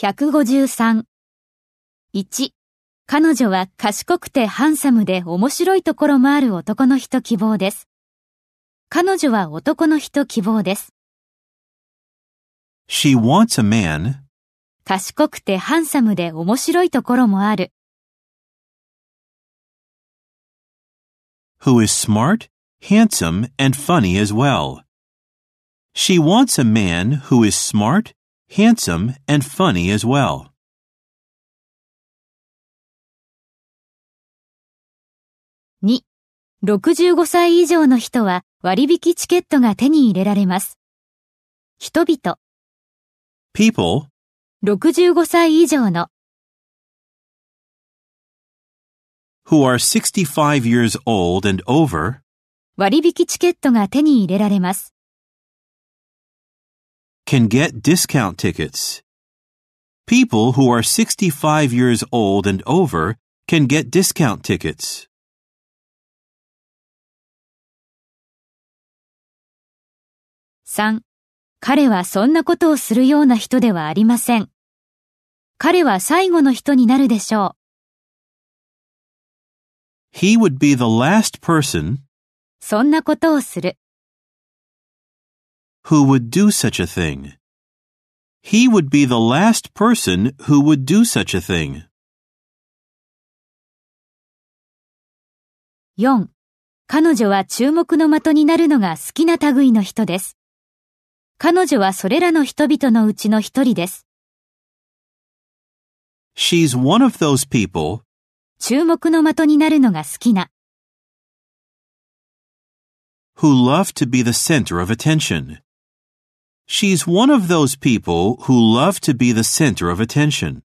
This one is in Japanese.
153。1、彼女は賢くてハンサムで面白いところもある男の人希望です。彼女は男の人希望です。She wants a man 賢くてハンサムで面白いところもある。who is smart, handsome, and funny as well. She wants a man who is smart, handsome, and funny as well. 2、65歳以上の人は割引チケットが手に入れられます。人々、People 65歳以上の who are 65 years old and over 割引チケットが手に入れられます。Can get discount tickets. People who are 65 years old and over can get discount tickets. 3. 彼はそんなことをするような人ではありません。彼は最後の人になるでしょ He would be the last person う。そんなことをする。Who would do such a thing. He would be the last person who would do such a thing. 4. 彼女は注目の的になるのが好きな類の人です。彼女はそれらの人々のうちの一人です。She's one of those people 注目の的になるのが好きな。who love to be the center of attention. She's one of those people who love to be the center of attention.